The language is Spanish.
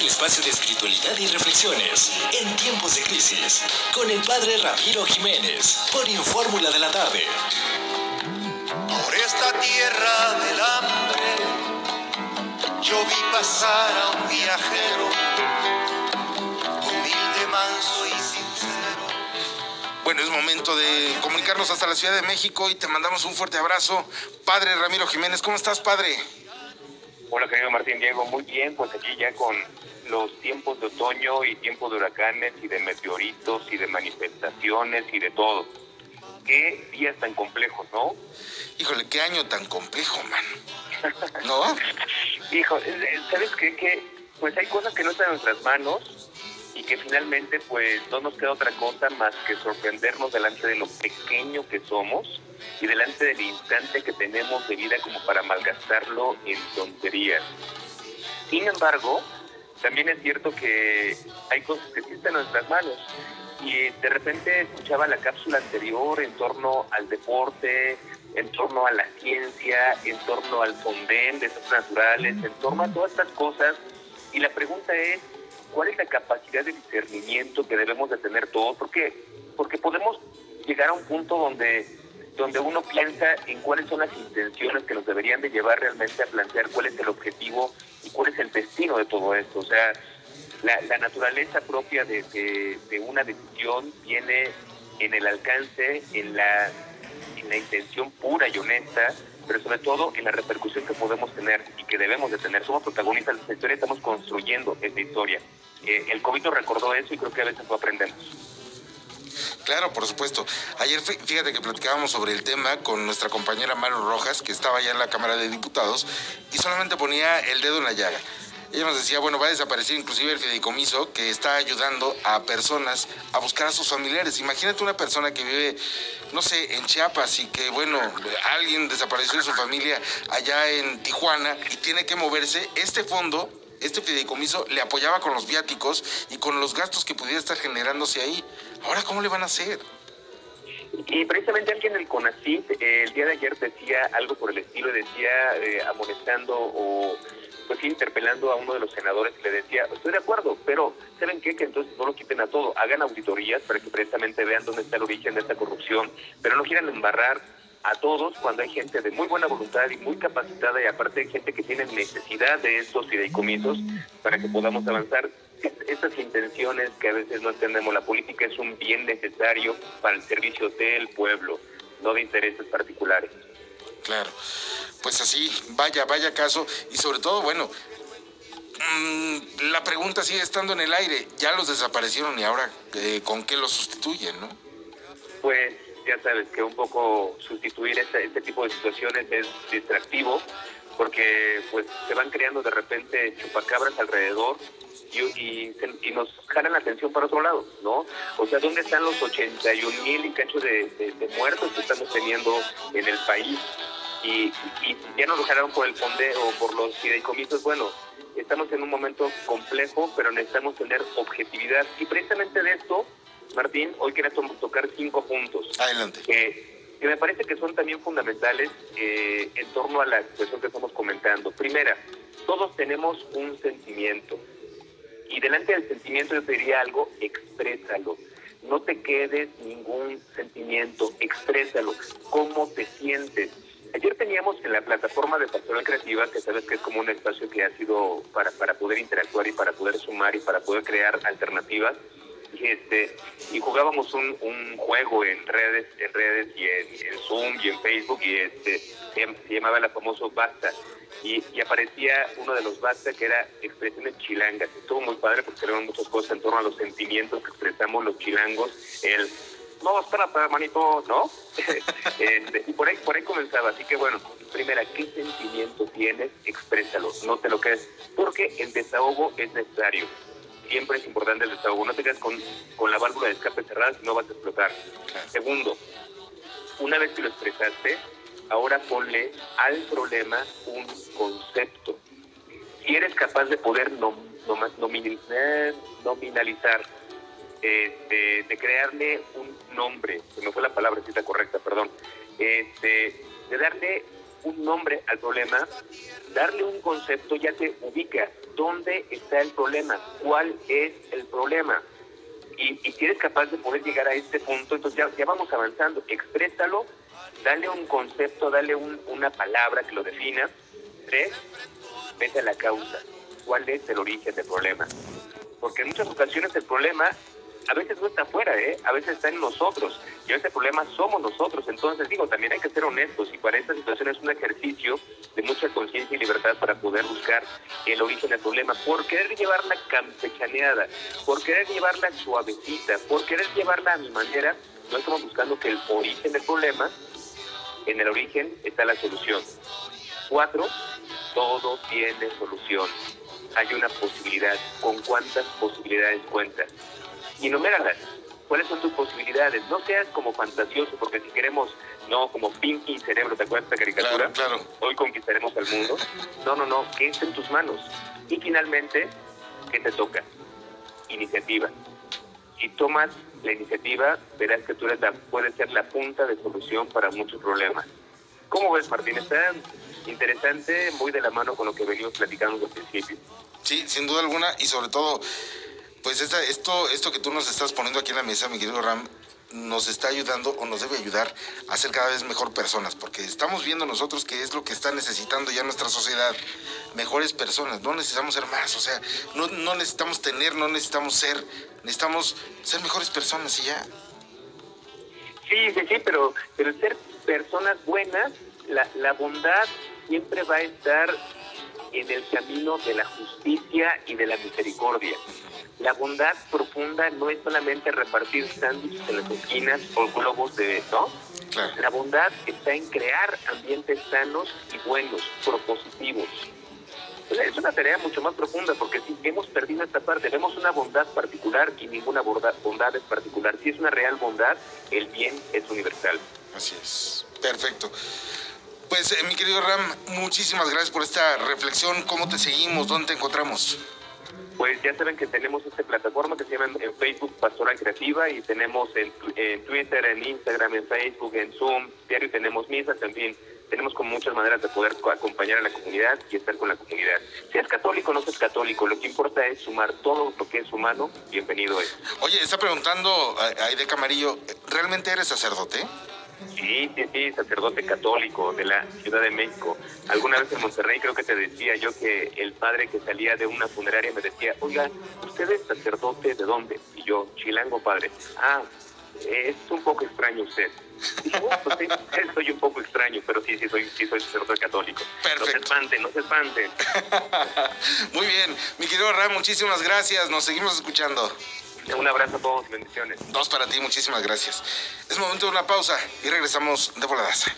el espacio de espiritualidad y reflexiones en tiempos de crisis con el padre Ramiro Jiménez por Infórmula de la Tarde. Por esta tierra del hambre, yo vi pasar a un viajero, humilde, manso y sincero. Bueno, es momento de comunicarnos hasta la Ciudad de México y te mandamos un fuerte abrazo. Padre Ramiro Jiménez, ¿cómo estás, padre? Hola, querido Martín Diego, muy bien, pues aquí ya con los tiempos de otoño y tiempos de huracanes y de meteoritos y de manifestaciones y de todo. Qué días tan complejos, ¿no? Híjole, qué año tan complejo, man. ¿No? Hijo, ¿sabes qué? Que pues hay cosas que no están en nuestras manos y que finalmente pues no nos queda otra cosa más que sorprendernos delante de lo pequeño que somos y delante del instante que tenemos de vida como para malgastarlo en tonterías. Sin embargo, también es cierto que hay cosas que sí están en nuestras manos. Y de repente escuchaba la cápsula anterior en torno al deporte, en torno a la ciencia, en torno al fondén, desastres naturales, en torno a todas estas cosas. Y la pregunta es, ¿cuál es la capacidad de discernimiento que debemos de tener todos? ¿Por qué? Porque podemos llegar a un punto donde donde uno piensa en cuáles son las intenciones que nos deberían de llevar realmente a plantear cuál es el objetivo y cuál es el destino de todo esto. O sea, la, naturaleza propia de, de, de, una decisión viene en el alcance, en la, en la intención pura y honesta, pero sobre todo en la repercusión que podemos tener y que debemos de tener. Somos protagonistas de esta historia, estamos construyendo esta historia. Eh, el COVID nos recordó eso y creo que a veces lo aprendemos. Claro, por supuesto. Ayer fíjate que platicábamos sobre el tema con nuestra compañera Maru Rojas, que estaba ya en la Cámara de Diputados, y solamente ponía el dedo en la llaga. Ella nos decía, bueno, va a desaparecer inclusive el fideicomiso que está ayudando a personas a buscar a sus familiares. Imagínate una persona que vive, no sé, en Chiapas y que, bueno, alguien desapareció de su familia allá en Tijuana y tiene que moverse. Este fondo este fideicomiso le apoyaba con los viáticos y con los gastos que pudiera estar generándose ahí. Ahora, ¿cómo le van a hacer? Y precisamente alguien del CONACYT eh, el día de ayer decía algo por el estilo, decía eh, amonestando o pues interpelando a uno de los senadores y le decía, estoy de acuerdo, pero ¿saben qué? Que entonces no lo quiten a todo, hagan auditorías para que precisamente vean dónde está el origen de esta corrupción, pero no quieran embarrar a todos cuando hay gente de muy buena voluntad y muy capacitada y aparte hay gente que tiene necesidad de estos fideicomisos para que podamos avanzar. Estas intenciones que a veces no entendemos, la política es un bien necesario para el servicio del pueblo, no de intereses particulares. Claro, pues así, vaya, vaya caso y sobre todo, bueno, mmm, la pregunta sigue estando en el aire, ya los desaparecieron y ahora eh, con qué los sustituyen, ¿no? Pues ya sabes que un poco sustituir este, este tipo de situaciones es distractivo porque pues se van creando de repente chupacabras alrededor y, y, y, nos jalan la atención para otro lado, ¿no? O sea, ¿dónde están los 81 mil y cacho de, de, de, muertos que estamos teniendo en el país? Y, y ya nos lo jalaron por el fondeo por los fideicomisos. Bueno, estamos en un momento complejo, pero necesitamos tener objetividad. Y precisamente de esto Martín, hoy queremos tocar cinco puntos. Adelante. Eh, que me parece que son también fundamentales eh, en torno a la situación que estamos comentando. Primera, todos tenemos un sentimiento. Y delante del sentimiento yo te diría algo, exprésalo. No te quedes ningún sentimiento, exprésalo. ¿Cómo te sientes? Ayer teníamos en la plataforma de Pastoral Creativa, que sabes que es como un espacio que ha sido para, para poder interactuar y para poder sumar y para poder crear alternativas, y este y jugábamos un, juego en redes en redes y en, Zoom y en Facebook y este se, llamaba el famoso Basta y, aparecía uno de los Basta que era expresiones chilangas estuvo muy padre porque eran muchas cosas en torno a los sentimientos que expresamos los chilangos el no, espérate, manito, ¿no? este, y por ahí, por ahí comenzaba. Así que bueno, primera, ¿qué sentimiento tienes? Exprésalo, no te lo quedes, porque el desahogo es necesario siempre es importante el desahogo. No te quedes con, con la válvula de escape cerrada, si no vas a explotar. Segundo, una vez que lo expresaste, ahora ponle al problema un concepto. Si eres capaz de poder nom, nom, nominalizar, nominalizar este, de crearle un nombre, se me fue la palabra cita correcta, perdón, este, de darle un nombre al problema, darle un concepto ya te ubica dónde está el problema, cuál es el problema. Y, si eres capaz de poder llegar a este punto, entonces ya, ya vamos avanzando. Exprésalo, dale un concepto, dale un- una palabra que lo defina. Tres, vete a la causa. ¿Cuál es el origen del problema? Porque en muchas ocasiones el problema a veces no está afuera, ¿eh? a veces está en nosotros. Y ese problema somos nosotros. Entonces, digo, también hay que ser honestos. Y para esta situación es un ejercicio de mucha conciencia y libertad para poder buscar el origen del problema. Por querer llevarla campechaneada, por querer llevarla suavecita, por querer llevarla a mi manera, no estamos buscando que el origen del problema, en el origen está la solución. Cuatro, todo tiene solución. Hay una posibilidad. ¿Con cuántas posibilidades cuentas? Y numéralas. ¿Cuáles son tus posibilidades? No seas como fantasioso, porque si queremos, no, como Pinky Cerebro, ¿te acuerdas de esta caricatura? Claro, claro. Hoy conquistaremos el mundo. No, no, no, que esté en tus manos. Y finalmente, ¿qué te toca? Iniciativa. Si tomas la iniciativa, verás que tú eres la, puedes ser la punta de solución para muchos problemas. ¿Cómo ves, Martín? Está interesante, muy de la mano con lo que venimos platicando el principio. Sí, sin duda alguna, y sobre todo, pues esta- esto, esto que tú nos estás poniendo aquí en la mesa, mi querido Ram, nos está ayudando o nos debe ayudar a ser cada vez mejor personas, porque estamos viendo nosotros que es lo que está necesitando ya nuestra sociedad, mejores personas, no necesitamos ser más, o sea, no, necesitamos tener, no necesitamos ser, necesitamos ser mejores personas y ya. Sí, sí, sí, pero, pero ser personas buenas, la bondad siempre va a estar en el camino de la justicia y de la misericordia. La bondad profunda no es solamente repartir sándwiches en las esquinas o globos de, ¿no? Claro. La bondad está en crear ambientes sanos y buenos, propositivos. Es una tarea mucho más profunda porque si hemos perdido esta parte, vemos una bondad particular y ninguna bondad, bondad es particular. Si es una real bondad, el bien es universal. Así es. Perfecto. Pues, eh, mi querido Ram, muchísimas gracias por esta reflexión. ¿Cómo te seguimos? ¿Dónde te encontramos? Pues ya saben que tenemos esta plataforma que se llama en Facebook Pastoral Creativa y tenemos en, en Twitter, en Instagram, en Facebook, en Zoom, diario tenemos misas, en fin, tenemos como muchas maneras de poder co- acompañar a la comunidad y estar con la comunidad. Seas católico o no seas católico, lo que importa es sumar todo lo que es humano, bienvenido es. Oye, está preguntando a- Aide Camarillo, ¿realmente eres sacerdote? Sí, sí, sí, sacerdote católico de la Ciudad de México. Alguna vez en Monterrey creo que te decía yo que el padre que salía de una funeraria me decía, oiga, ¿usted es sacerdote de dónde? Y yo, chilango padre. Ah, es un poco extraño usted. Dije, "Bueno, pues sí, soy un poco extraño, pero sí, sí, soy, sí, soy sacerdote católico. No se Perfecto. espanten, no se espanten. Muy bien, mi querido Ram, muchísimas gracias. Nos seguimos escuchando. Un abrazo a todos bendiciones. Dos para ti, muchísimas gracias. Es momento de una pausa y regresamos de voladas.